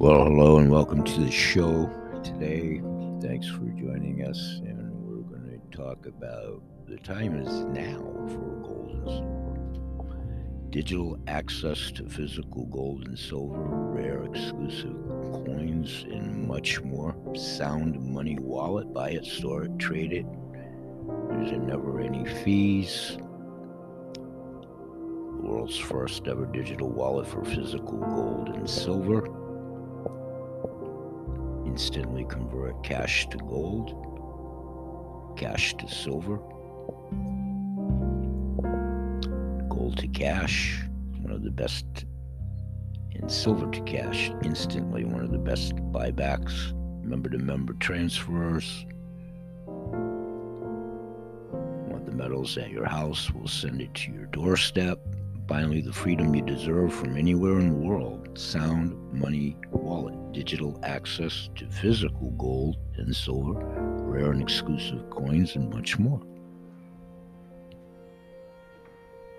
Well, hello and welcome to the show today. Thanks for joining us, and we're going to talk about the time is now for gold and silver. Digital access to physical gold and silver, rare exclusive coins, and much more. Sound Money Wallet. Buy it, store it, trade it. There's never any fees. World's first ever digital wallet for physical gold and silver instantly convert cash to gold, cash to silver, gold to cash, one of the best, and silver to cash, instantly one of the best buybacks, member to member transfers. Want the metals at your house, we'll send it to your doorstep. Finally, the freedom you deserve from anywhere in the world. Sound Money Wallet. Digital access to physical gold and silver, rare and exclusive coins, and much more.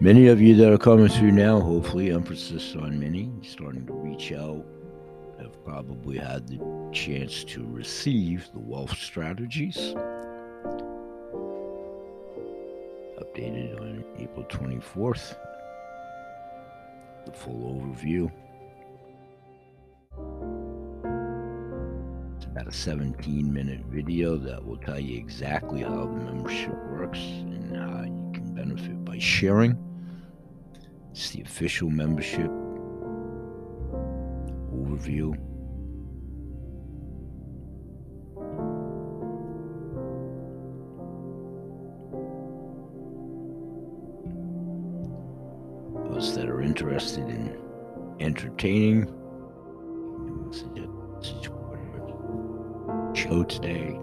Many of you that are coming through now, hopefully, emphasis on many, starting to reach out, have probably had the chance to receive the wealth strategies. Updated on April 24th the full overview. It's about a 17 minute video that will tell you exactly how the membership works and how you can benefit by sharing. It's the official membership overview. Interested in entertaining. Show today.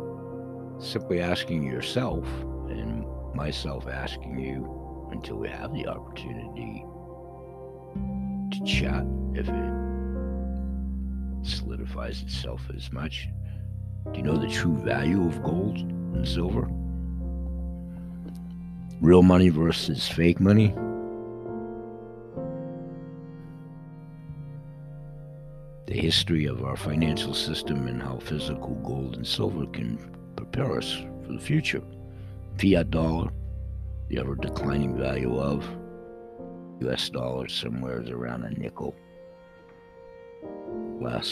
Simply asking yourself and myself asking you until we have the opportunity to chat if it solidifies itself as much. Do you know the true value of gold and silver? Real money versus fake money history of our financial system and how physical gold and silver can prepare us for the future. Fiat dollar, the ever declining value of US dollar somewhere is around a nickel less.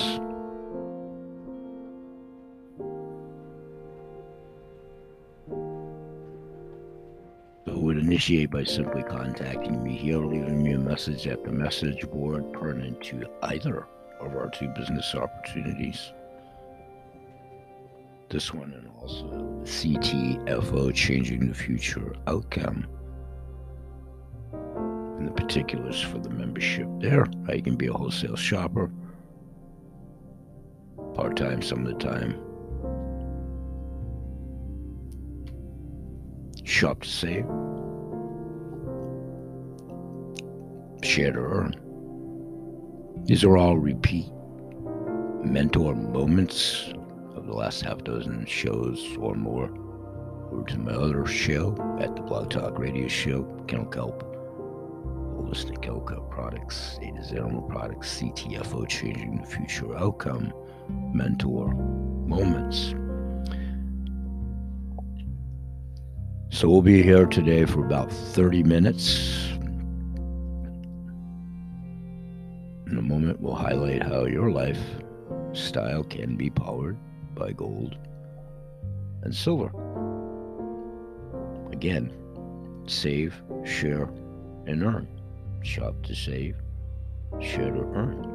So would initiate by simply contacting me here, leaving me a message at the message board pertinent to either of our two business opportunities. This one and also CTFO Changing the Future Outcome. And the particulars for the membership there. How you can be a wholesale shopper, part time some of the time. Shop to save. Share to earn. These are all repeat mentor moments of the last half dozen shows or more. Or to my other show at the Blog Talk Radio Show, Kennel Kelp, Holistic Kelp Products, A to Animal Products, CTFO Changing the Future Outcome, Mentor Moments. So we'll be here today for about 30 minutes. Moment, we'll highlight how your lifestyle can be powered by gold and silver. Again, save, share, and earn. Shop to save, share to earn.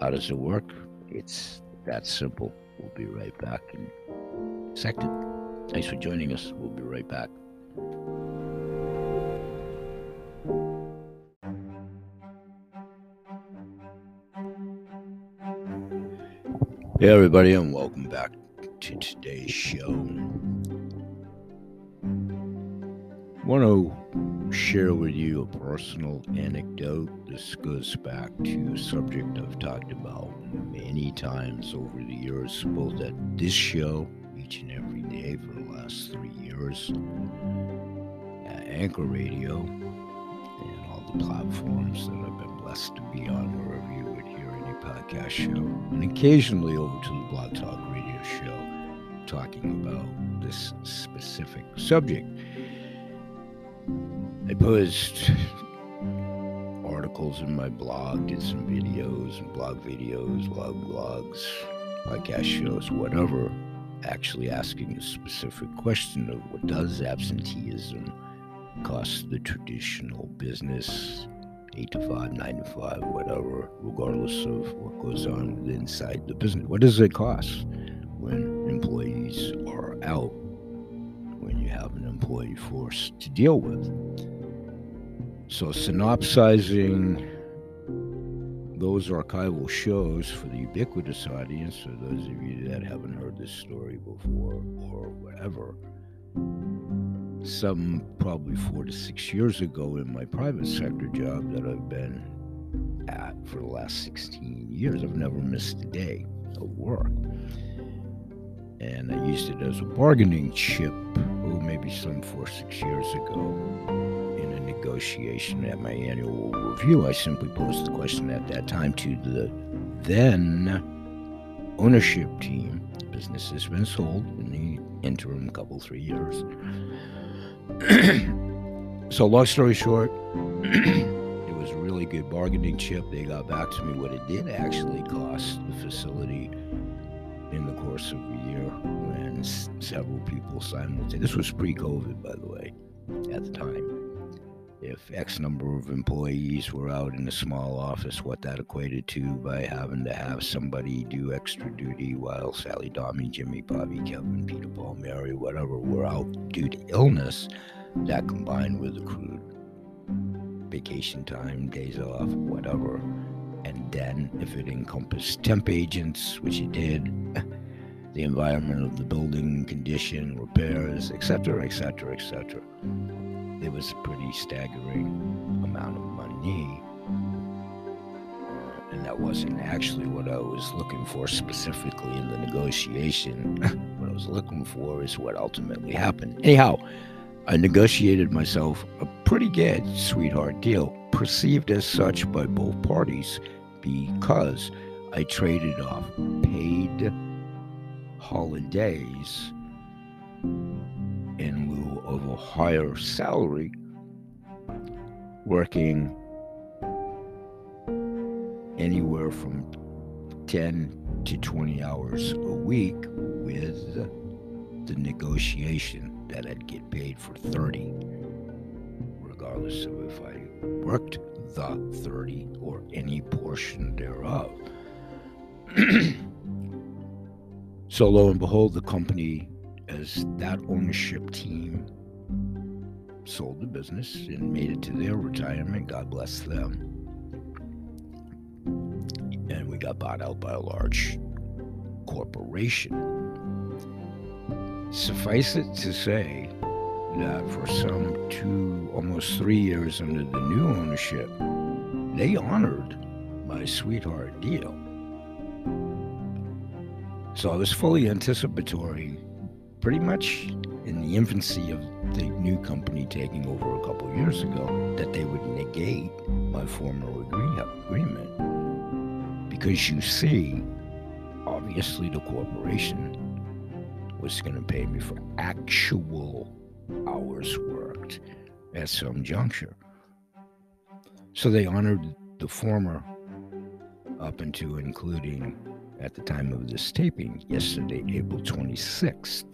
How does it work? It's that simple. We'll be right back in a second. Thanks for joining us. We'll be right back. Hey, everybody, and welcome back to today's show. want to share with you a personal anecdote. This goes back to a subject I've talked about many times over the years, both at this show each and every day for the last three years, at Anchor Radio, and all the platforms that I've been blessed to be on, wherever you podcast show, and occasionally over to the Blog Talk Radio show, talking about this specific subject. I post articles in my blog, did some videos, and blog videos, blog blogs, podcast shows, whatever, actually asking a specific question of what does absenteeism cost the traditional business, eight to five, nine to five, whatever, regardless of what goes on inside the business. What does it cost when employees are out, when you have an employee force to deal with? So, synopsizing those archival shows for the ubiquitous audience, or those of you that haven't heard this story before or whatever, some probably four to six years ago in my private sector job that I've been at for the last 16 years, I've never missed a day of work. And I used it as a bargaining chip, oh, maybe some four, six years ago in a negotiation at my annual review. I simply posed the question at that time to the then ownership team. The business has been sold in the interim couple, three years. so, long story short, it was a really good bargaining chip. They got back to me what it did actually cost the facility in the course of a year when several people simultaneously. This was pre-COVID, by the way, at the time. If X number of employees were out in a small office, what that equated to by having to have somebody do extra duty while Sally, Dommy, Jimmy, Bobby, Kevin, Peter, Paul, Mary, whatever were out due to illness, that combined with the accrued vacation time, days off, whatever, and then if it encompassed temp agents, which it did, the environment of the building, condition, repairs, etc., etc., etc. It was a pretty staggering amount of money. Uh, and that wasn't actually what I was looking for specifically in the negotiation. what I was looking for is what ultimately happened. Anyhow, I negotiated myself a pretty good sweetheart deal, perceived as such by both parties because I traded off paid holidays in lieu of a higher salary working anywhere from 10 to 20 hours a week with the negotiation that I'd get paid for 30 regardless of if I worked the 30 or any portion thereof. so, lo and behold, the company, as that ownership team, sold the business and made it to their retirement. God bless them. And we got bought out by a large corporation. Suffice it to say, that for some two, almost three years under the new ownership, they honored my sweetheart deal. So I was fully anticipatory, pretty much in the infancy of the new company taking over a couple years ago, that they would negate my former agreement. Because you see, obviously the corporation was going to pay me for actual hours worked at some juncture. So they honored the former up into including at the time of this taping, yesterday, April 26th.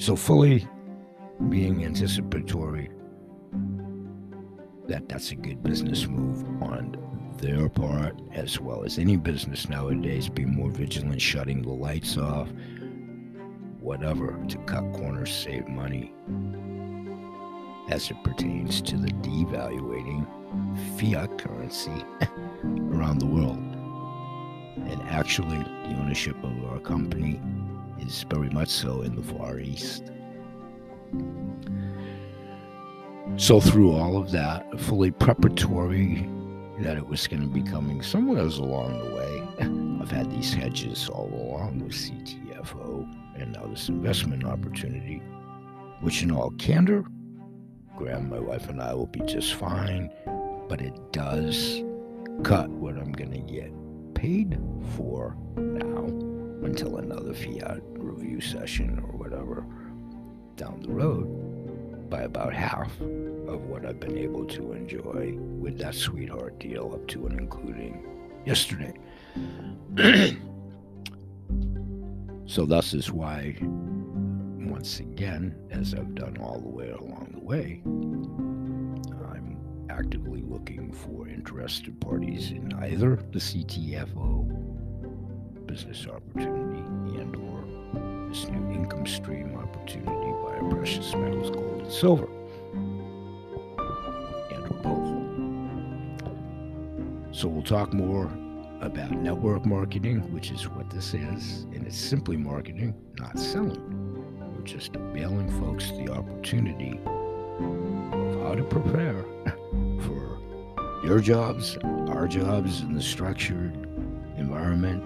So fully being anticipatory that that's a good business move on their part, as well as any business nowadays, be more vigilant, shutting the lights off, whatever to cut corners, save money as it pertains to the devaluating fiat currency around the world. And actually, the ownership of our company is very much so in the Far East. So, through all of that, fully preparatory that it was going to be coming somewhere along the way, I've had these hedges all along with CTFO and now this investment opportunity, which in all candor, Graham, my wife, and I will be just fine. but it does cut what I'm going to get paid for now until another fiat review session or whatever down the road by about half of what I've been able to enjoy with that sweetheart deal up to and including yesterday. so, thus is why, once again, as I've done all the way along the way, actively looking for interested parties in either the CTFO business opportunity and or this new income stream opportunity via precious metals, gold and silver. And or both. So we'll talk more about network marketing, which is what this is, and it's simply marketing, not selling. We're just availing folks the opportunity of how to prepare your jobs, our jobs in the structured environment,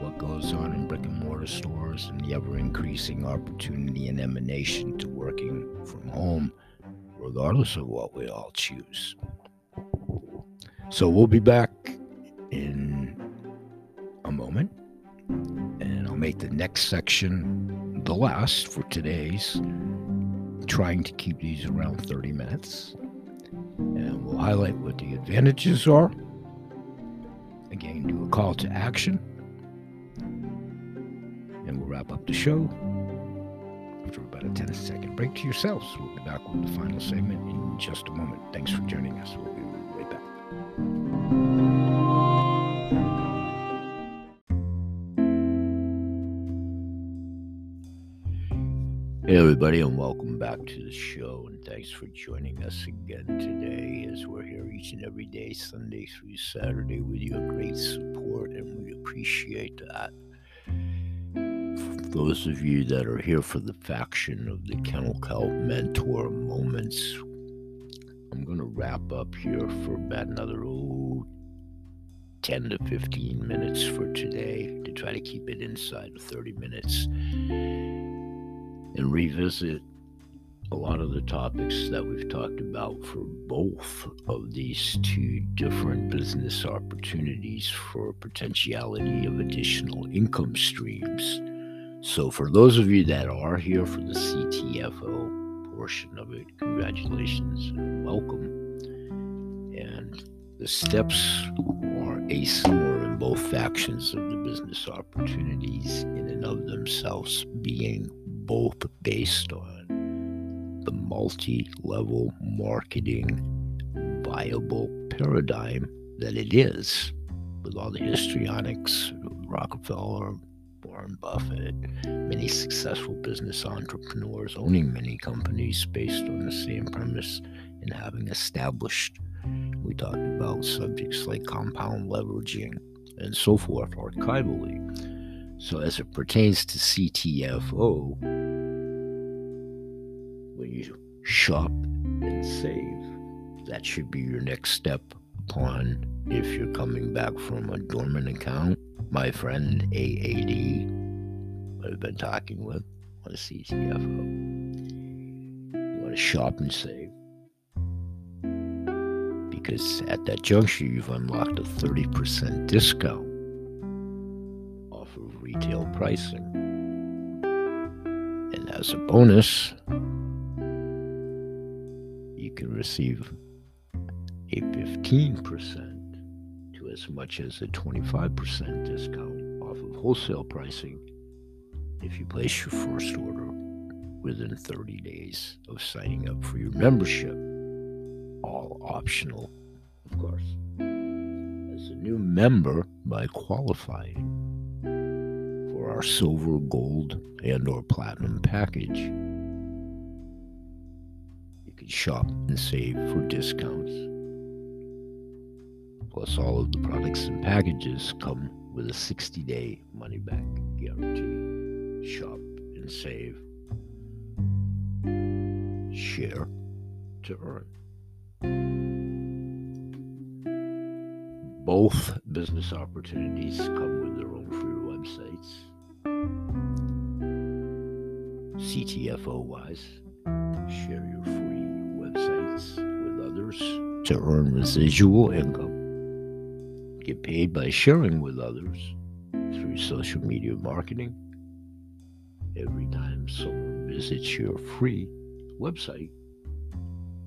what goes on in brick and mortar stores, and the ever increasing opportunity and emanation to working from home, regardless of what we all choose. So we'll be back in a moment, and I'll make the next section the last for today's, trying to keep these around 30 minutes. And we'll highlight what the advantages are. Again, do a call to action. And we'll wrap up the show after about a 10 second break to yourselves. We'll be back with the final segment in just a moment. Thanks for joining us. Hey, everybody, and welcome back to the show. And thanks for joining us again today as we're here each and every day, Sunday through Saturday, with your great support, and we appreciate that. For those of you that are here for the faction of the Kennel Kelp Mentor Moments, I'm going to wrap up here for about another oh, 10 to 15 minutes for today to try to keep it inside of 30 minutes and revisit a lot of the topics that we've talked about for both of these two different business opportunities for potentiality of additional income streams. So, for those of you that are here for the CTFO portion of it, congratulations and welcome. And the steps are asimilar in both factions of the business opportunities, in and of themselves, being both based on the multi level marketing viable paradigm that it is, with all the histrionics, Rockefeller, Warren Buffett, many successful business entrepreneurs owning many companies based on the same premise and having established. We talked about subjects like compound leveraging and so forth archivally. So, as it pertains to CTFO, you shop and save, that should be your next step upon if you're coming back from a dormant account. My friend AAD, I've been talking with on a CTFO. You want to shop and save. Because at that juncture, you've unlocked a 30% discount off of retail pricing. And as a bonus, can receive a 15% to as much as a 25% discount off of wholesale pricing if you place your first order within 30 days of signing up for your membership. All optional, of course. As a new member, by qualifying, for our silver, gold, and or platinum package. Shop and save for discounts. Plus, all of the products and packages come with a 60 day money back guarantee. Shop and save. Share to earn. Both business opportunities come with their own free websites CTFO wise, share your to earn residual income, get paid by sharing with others through social media marketing. Every time someone visits your free website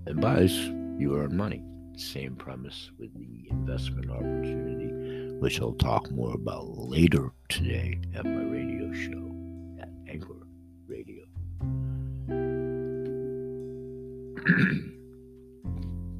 and buys, you earn money. Same premise with the investment opportunity, which I'll talk more about later today at my radio show at Anchor Radio.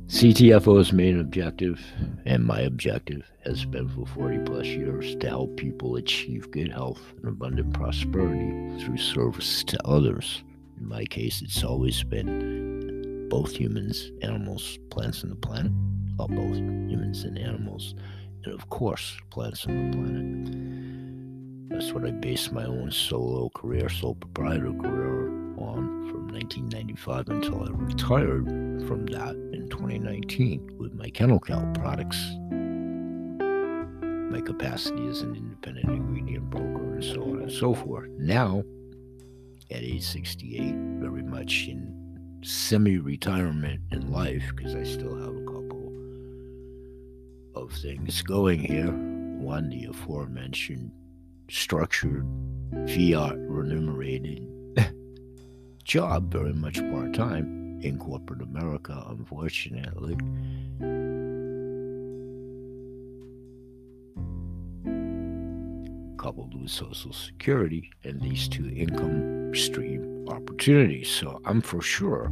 CTFO's main objective and my objective has been for 40 plus years to help people achieve good health and abundant prosperity through service to others. In my case, it's always been both humans, animals, plants, and the planet. Well, both humans and animals, and of course, plants on the planet. That's what I based my own solo career, sole proprietor career on from 1995 until I retired from that 2019 with my Kennel Kelp products. My capacity as an independent ingredient broker and so on and so forth. Now, at age 68, very much in semi retirement in life because I still have a couple of things going here. One, the aforementioned structured, fiat remunerated job, very much part time in corporate America, unfortunately. Coupled with Social Security and these two income stream opportunities. So I'm for sure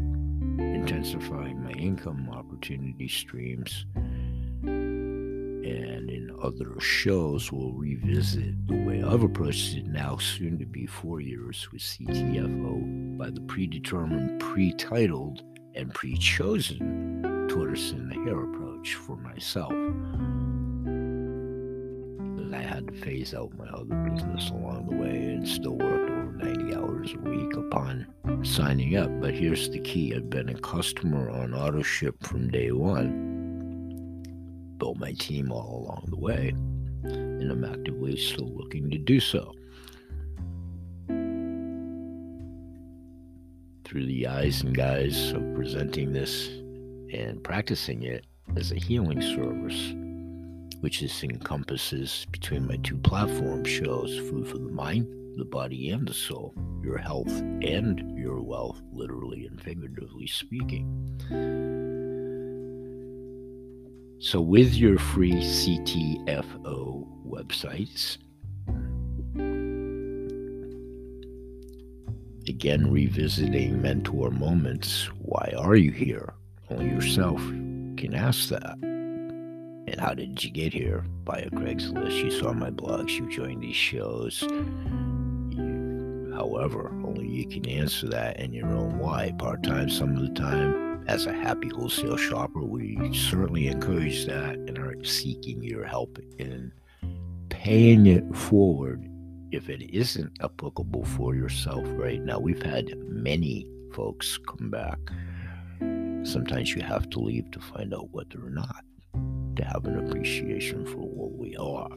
intensifying my income opportunity streams and in other shows we'll revisit the way I've approached it now, soon to be four years with CTFO by the predetermined, pre-titled, and pre-chosen tortoise in the hare approach for myself. Because I had to phase out my other business along the way and still worked over 90 hours a week upon signing up. But here's the key I've been a customer on AutoShip from day one built my team all along the way, and I'm actively still looking to do so. Through the eyes and guise of presenting this and practicing it as a healing service, which is encompasses between my two platform shows Food for the Mind, the Body, and the Soul, your health and your wealth, literally and figuratively speaking. So, with your free CTFO websites, again revisiting mentor moments, why are you here? Only yourself can ask that. And how did you get here? By a Craigslist. You saw my blogs, you joined these shows. You, however, only you can answer that in your own why. Part time, some of the time, as a happy wholesale shopper, we certainly encourage that and are seeking your help in paying it forward if it isn't applicable for yourself right now. We've had many folks come back. Sometimes you have to leave to find out whether they're not, to have an appreciation for what we are.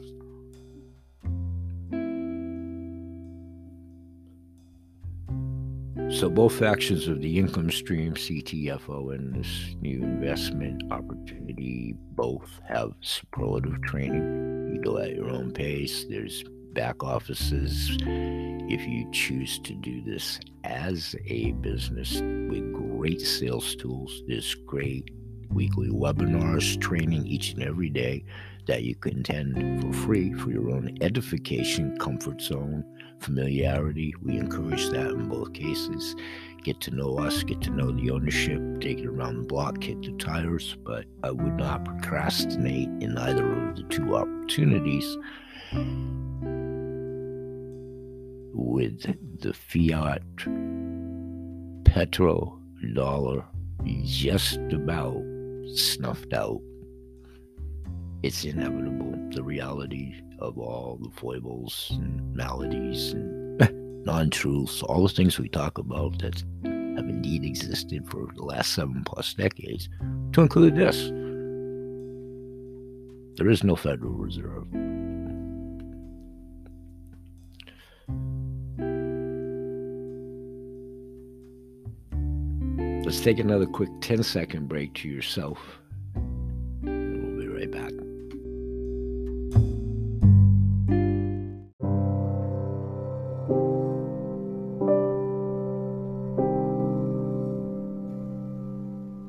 So both factions of the income stream, CTFO, and this new investment opportunity, both have superlative training. You go at your own pace. There's back offices if you choose to do this as a business with great sales tools. There's great weekly webinars, training each and every day that you can attend for free for your own edification, comfort zone, familiarity. We encourage that in both cases. Get to know us, get to know the ownership, take it around the block, kick the tires. But I would not procrastinate in either of the two opportunities with the fiat petrol dollar just about snuffed out. It's inevitable. The reality of all the foibles and maladies and non truths, all the things we talk about that have indeed existed for the last seven plus decades, to include this. There is no Federal Reserve. Let's take another quick 10 second break to yourself we'll be right back.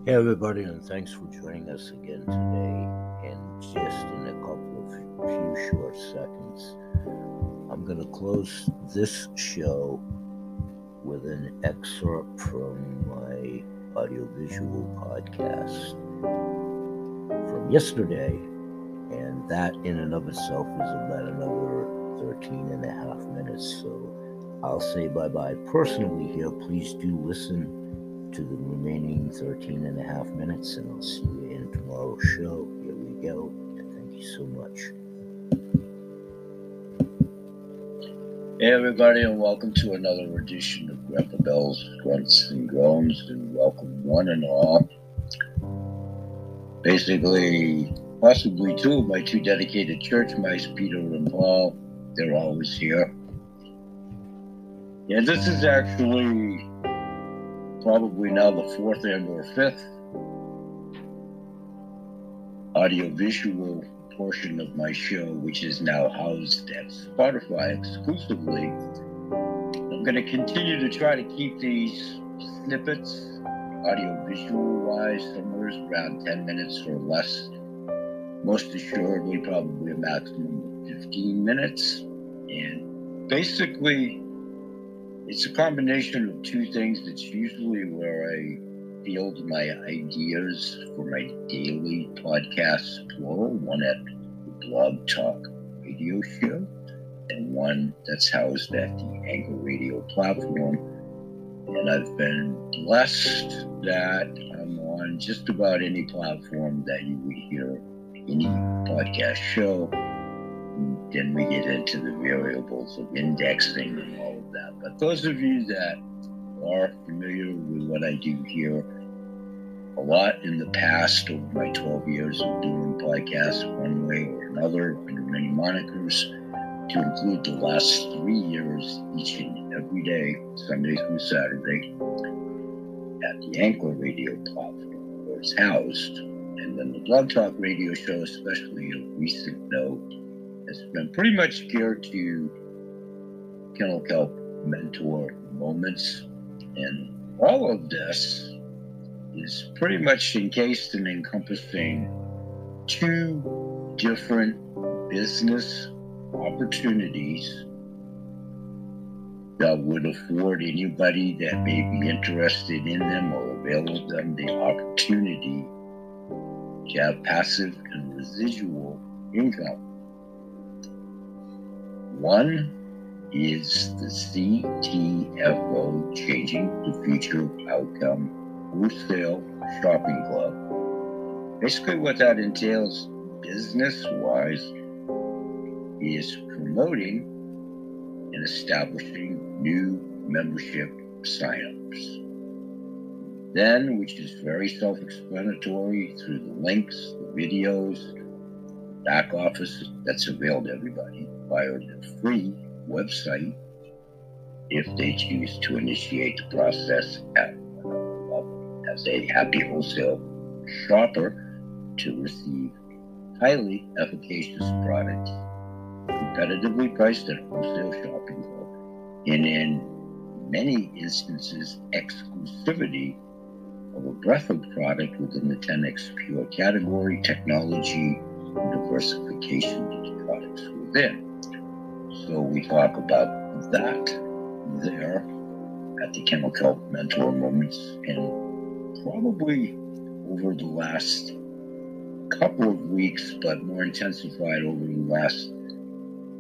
Hey, everybody, and thanks for joining us again today. And just in a couple of few short seconds, I'm going to close this show with an excerpt from audiovisual podcast from yesterday. And that, in and of itself, is about another 13 and a half minutes. So I'll say bye bye personally here. Please do listen to the remaining 13 and a half minutes, and I'll see you in tomorrow's show. Here we go, thank you so much. Hey, everybody, and welcome to another edition of Grandpa Bell's Grunts and Groans, and welcome one and all. Basically, possibly two of my two dedicated church mice, Peter and Paul, they're always here. Yeah, this is actually probably now the fourth and or fifth audiovisual portion of my show, which is now housed at Spotify exclusively. I'm going to continue to try to keep these snippets, audiovisual wise, somewhere around 10 minutes or less. Most assuredly, probably a maximum of 15 minutes. And basically, it's a combination of two things. That's usually where I field my ideas for my daily podcast, plural, one at the Blog Talk radio show, and one that's housed at the Anchor Radio platform. And I've been blessed that I'm on just about any platform that you would hear any podcast show. Then we get into the variables of indexing and all of that. But those of you that are familiar with what I do here, a lot in the past over my 12 years of doing podcasts one way or another under many monikers, to include the last three years each and every day, Sunday through Saturday, at the Anchor Radio platform where it's housed. And then the Blog Talk radio show, especially of recent note, has been pretty much geared to Kennel Kelp mentor moments. And all of this is pretty much encased and encompassing two different business opportunities that would afford anybody that may be interested in them or avail them the opportunity to have passive and residual income. One is the CTFO Changing the Future Outcome Wholesale Shopping Club. Basically, what that entails business wise is promoting and establishing new membership signups. Then, which is very self explanatory through the links, the videos, back office that's available to everybody via the free website if they choose to initiate the process at, uh, as a happy wholesale shopper to receive highly efficacious products competitively priced at wholesale shopping club and in many instances exclusivity of a breadth of product within the 10x pure category technology diversification of products within. So we talk about that there at the Kennel Kelp Mentor Moments, and probably over the last couple of weeks, but more intensified over the last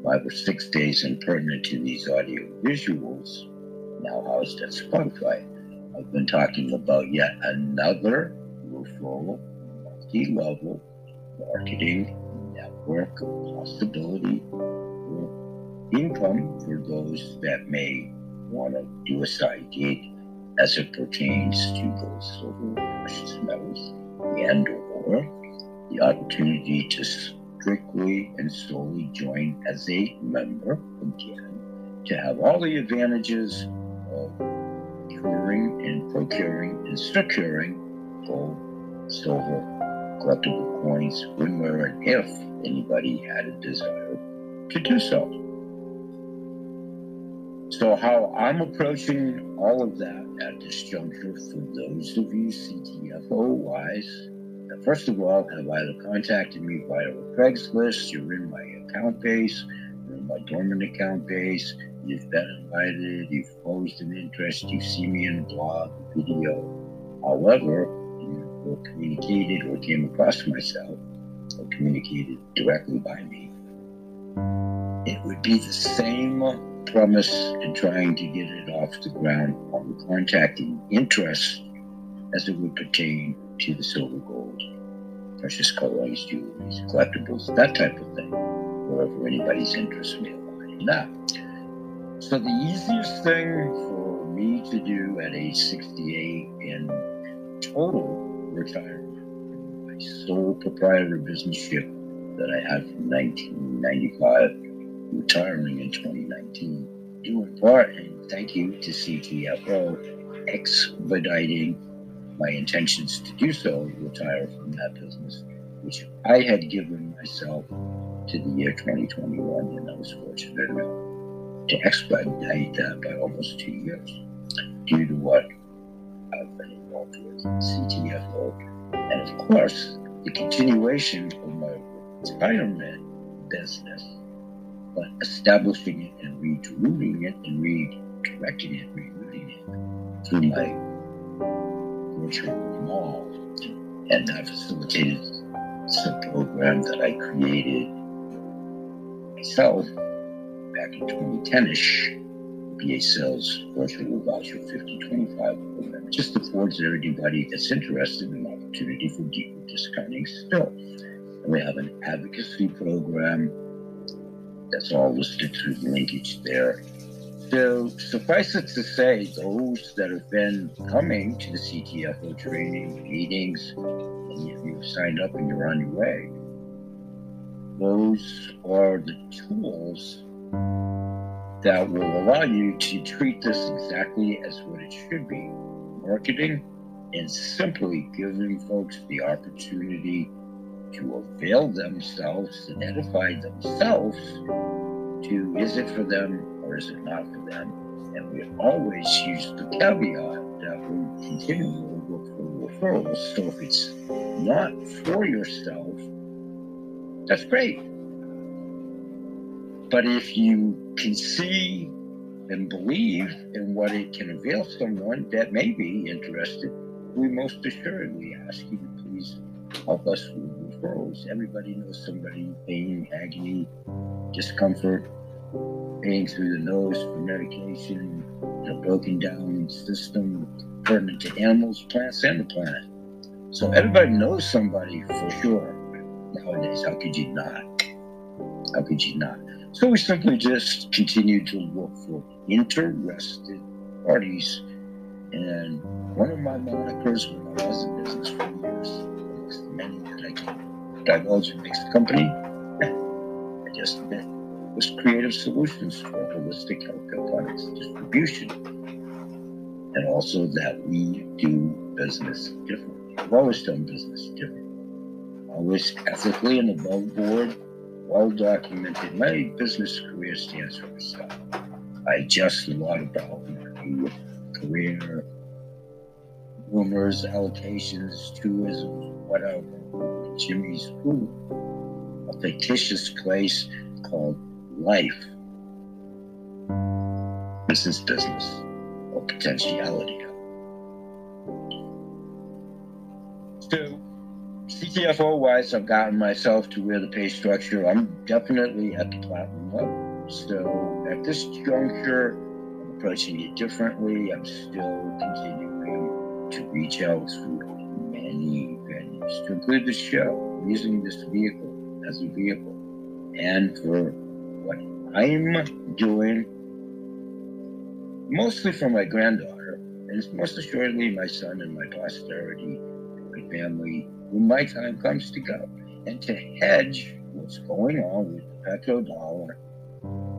five or six days and pertinent to these audio visuals, now housed at Spotify. I've been talking about yet another referral, multi level marketing network possibility for income for those that may want to do a side gig as it pertains to gold, silver, precious metals, and or the opportunity to strictly and solely join as a member again to have all the advantages of procuring and procuring and securing gold, silver, collectible coins when, where, and if anybody had a desire to do so. So, how I'm approaching all of that at this juncture for those of you CTFO wise, first of all, have either contacted me via Craigslist, you're in my account base, you're in my dormant account base, you've been invited, you've posed an interest, you've seen me in a blog, a video. However, or communicated or came across myself or communicated directly by me, it would be the same premise in trying to get it off the ground on contacting interest as it would pertain to the silver gold, precious coins, jewelry, collectibles, that type of thing, wherever anybody's interest may lie in that. So the easiest thing for me to do at age 68 in total retirement my sole proprietor business ship that I had from 1995, retiring in 2019, due in part, and thank you to CTFO, expediting my intentions to do so, retire from that business, which I had given myself to the year 2021, and I was fortunate enough to expedite that by almost two years due to what I've been involved with CTFO, and of course, the continuation of my retirement business, but establishing it and rerouting it and redirecting it, rerouting it through my virtual mall. And I facilitated some program that I created myself back in 2010ish VA sales virtual voucher 5025 program. It just affords everybody that's interested an opportunity for deeper discounting still. And we have an advocacy program that's all listed through the linkage there. So suffice it to say, those that have been coming to the CTFO training meetings, and you've signed up and you're on your way, those are the tools that will allow you to treat this exactly as what it should be. Marketing and simply giving folks the opportunity to avail themselves and edify themselves to is it for them or is it not for them? And we always use the caveat that we continually look for referrals. So if it's not for yourself, that's great. But if you can see and believe in what it can avail someone that may be interested, we most assuredly ask you to please help us with referrals. Everybody knows somebody pain, agony, discomfort, pain through the nose for medication, a broken down system pertinent to animals, plants, and the planet. So everybody knows somebody for sure nowadays. How could you not? How could you not? So we simply just continue to look for interested parties. And one of my monikers when I was in business for years, amongst the many that I can divulge in mixed company, I just was creative solutions for holistic healthcare products distribution. And also that we do business differently. We've always done business differently. Always ethically and above board well documented. My business career stands for itself. I just a lot about my career, rumors, allocations, truisms, whatever. Jimmy's Food, a fictitious place called Life. This is business or potentiality. So, CTFO wise, I've gotten myself to where the pay structure, I'm definitely at the platinum level. So at this juncture, I'm approaching it differently. I'm still continuing to reach out through many venues to include the show, using this vehicle as a vehicle. And for I'm doing, mostly for my granddaughter, and it's most assuredly my son and my posterity, my family when my time comes to go, and to hedge what's going on with the petrodollar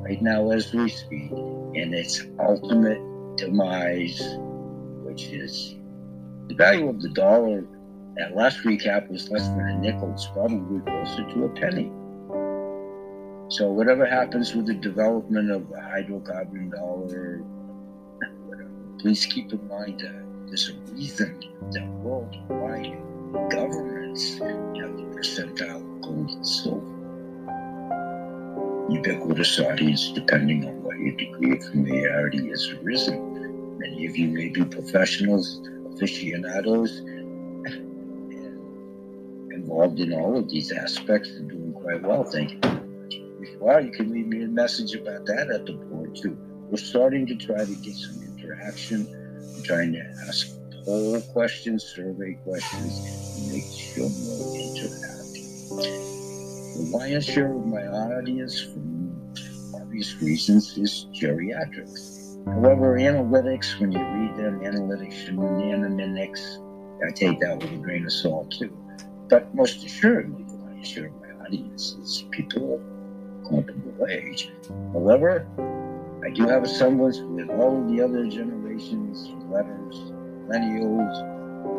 right now as we speak and its ultimate demise, which is the value of the dollar That last recap was less than a nickel. It's probably closer to a penny. So whatever happens with the development of the hydrocarbon dollar, please keep in mind that there's a reason that worldwide governments have the percentile of gold and silver. Ubiquitous audience, depending on what your degree of familiarity has arisen. Many of you may be professionals, aficionados, involved in all of these aspects and doing quite well. Thank you If you can leave me a message about that at the board too. We're starting to try to get some interaction. Trying to ask poll questions, survey questions, and make sure more interactive. The lion's share of my audience, for obvious reasons, is geriatrics. However, analytics, when you read them, analytics and anonymous, I take that with a grain of salt too. But most assuredly, the lion's share of my audience is people of age. However, I do have a semblance with all the other generations, letters, millennials,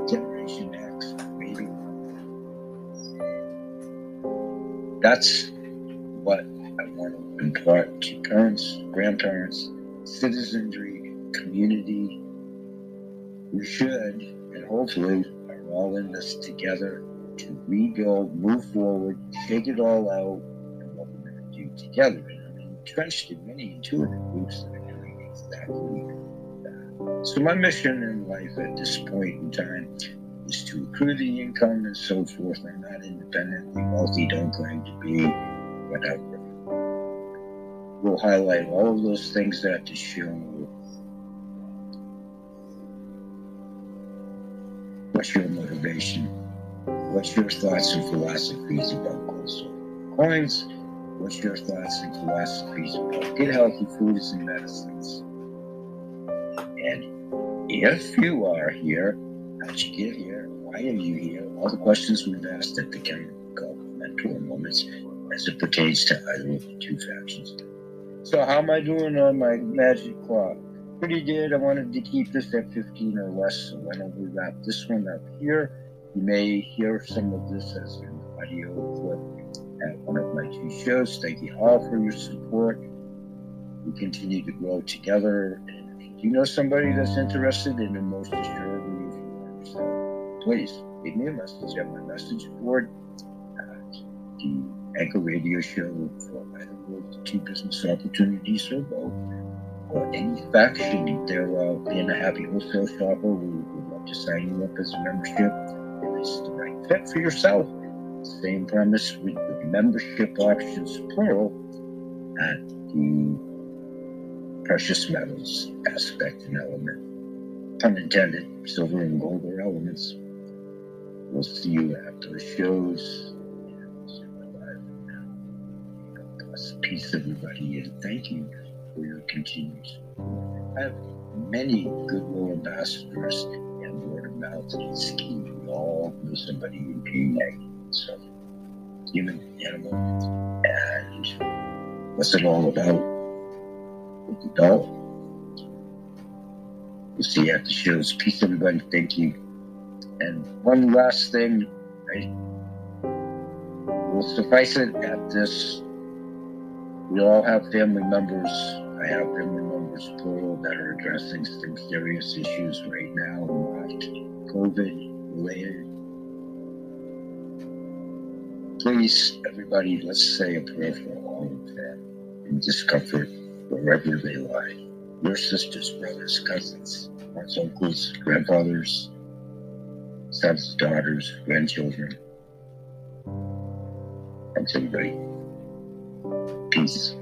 Generation X, baby. That's what I want to impart to parents, grandparents, citizenry, community. We should, and hopefully, are all in this together to rebuild, move forward, shake it all out, to together. And I'm entrenched in many intuitive groups that are doing exactly that. So my mission in life at this point in time is to accrue the income and so forth. I'm not independently wealthy, don't claim to be, whatever. We'll highlight all of those things at the show. What's your motivation? What's your thoughts and philosophies about gold coins? What's your thoughts and philosophies about good healthy foods and medicines? And if you are here, how'd you get here? Why are you here? All the questions we've asked at the chemical mentor moments as it pertains to either of the two factions. So how am I doing on my magic clock? Pretty good. I wanted to keep this at 15 or less, so why don't we wrap this one up here? You may hear some of this as an audio clip at one of my two shows. Thank you all for your support. We continue to grow together. And if you know somebody that's interested in the most assuredly, if you yourself, please leave me a message at my message board at the Anchor Radio Show for of two business opportunities or both, or any faction thereof. Uh, being a happy wholesale shopper, we would love to sign you up as a membership is the right fit for yourself. Same premise with the membership options, plural, at the precious metals aspect and element. Pun intended, silver and gold are elements. We'll see you after the shows. Peace, everybody, and thank you for your continued support. I have many goodwill ambassadors and word of mouth is key all know somebody in so human, animal, and what's it all about with the doll? We'll see you at the shows. Peace, everybody. Thank you. And one last thing, I will suffice it at this. We all have family members. I have family members, plural, that are addressing some serious issues right now, COVID related. Please, everybody, let's say a prayer for all of them in discomfort wherever they lie. Your sisters, brothers, cousins, aunts, uncles, grandfathers, sons, daughters, grandchildren. Thanks, everybody. Peace.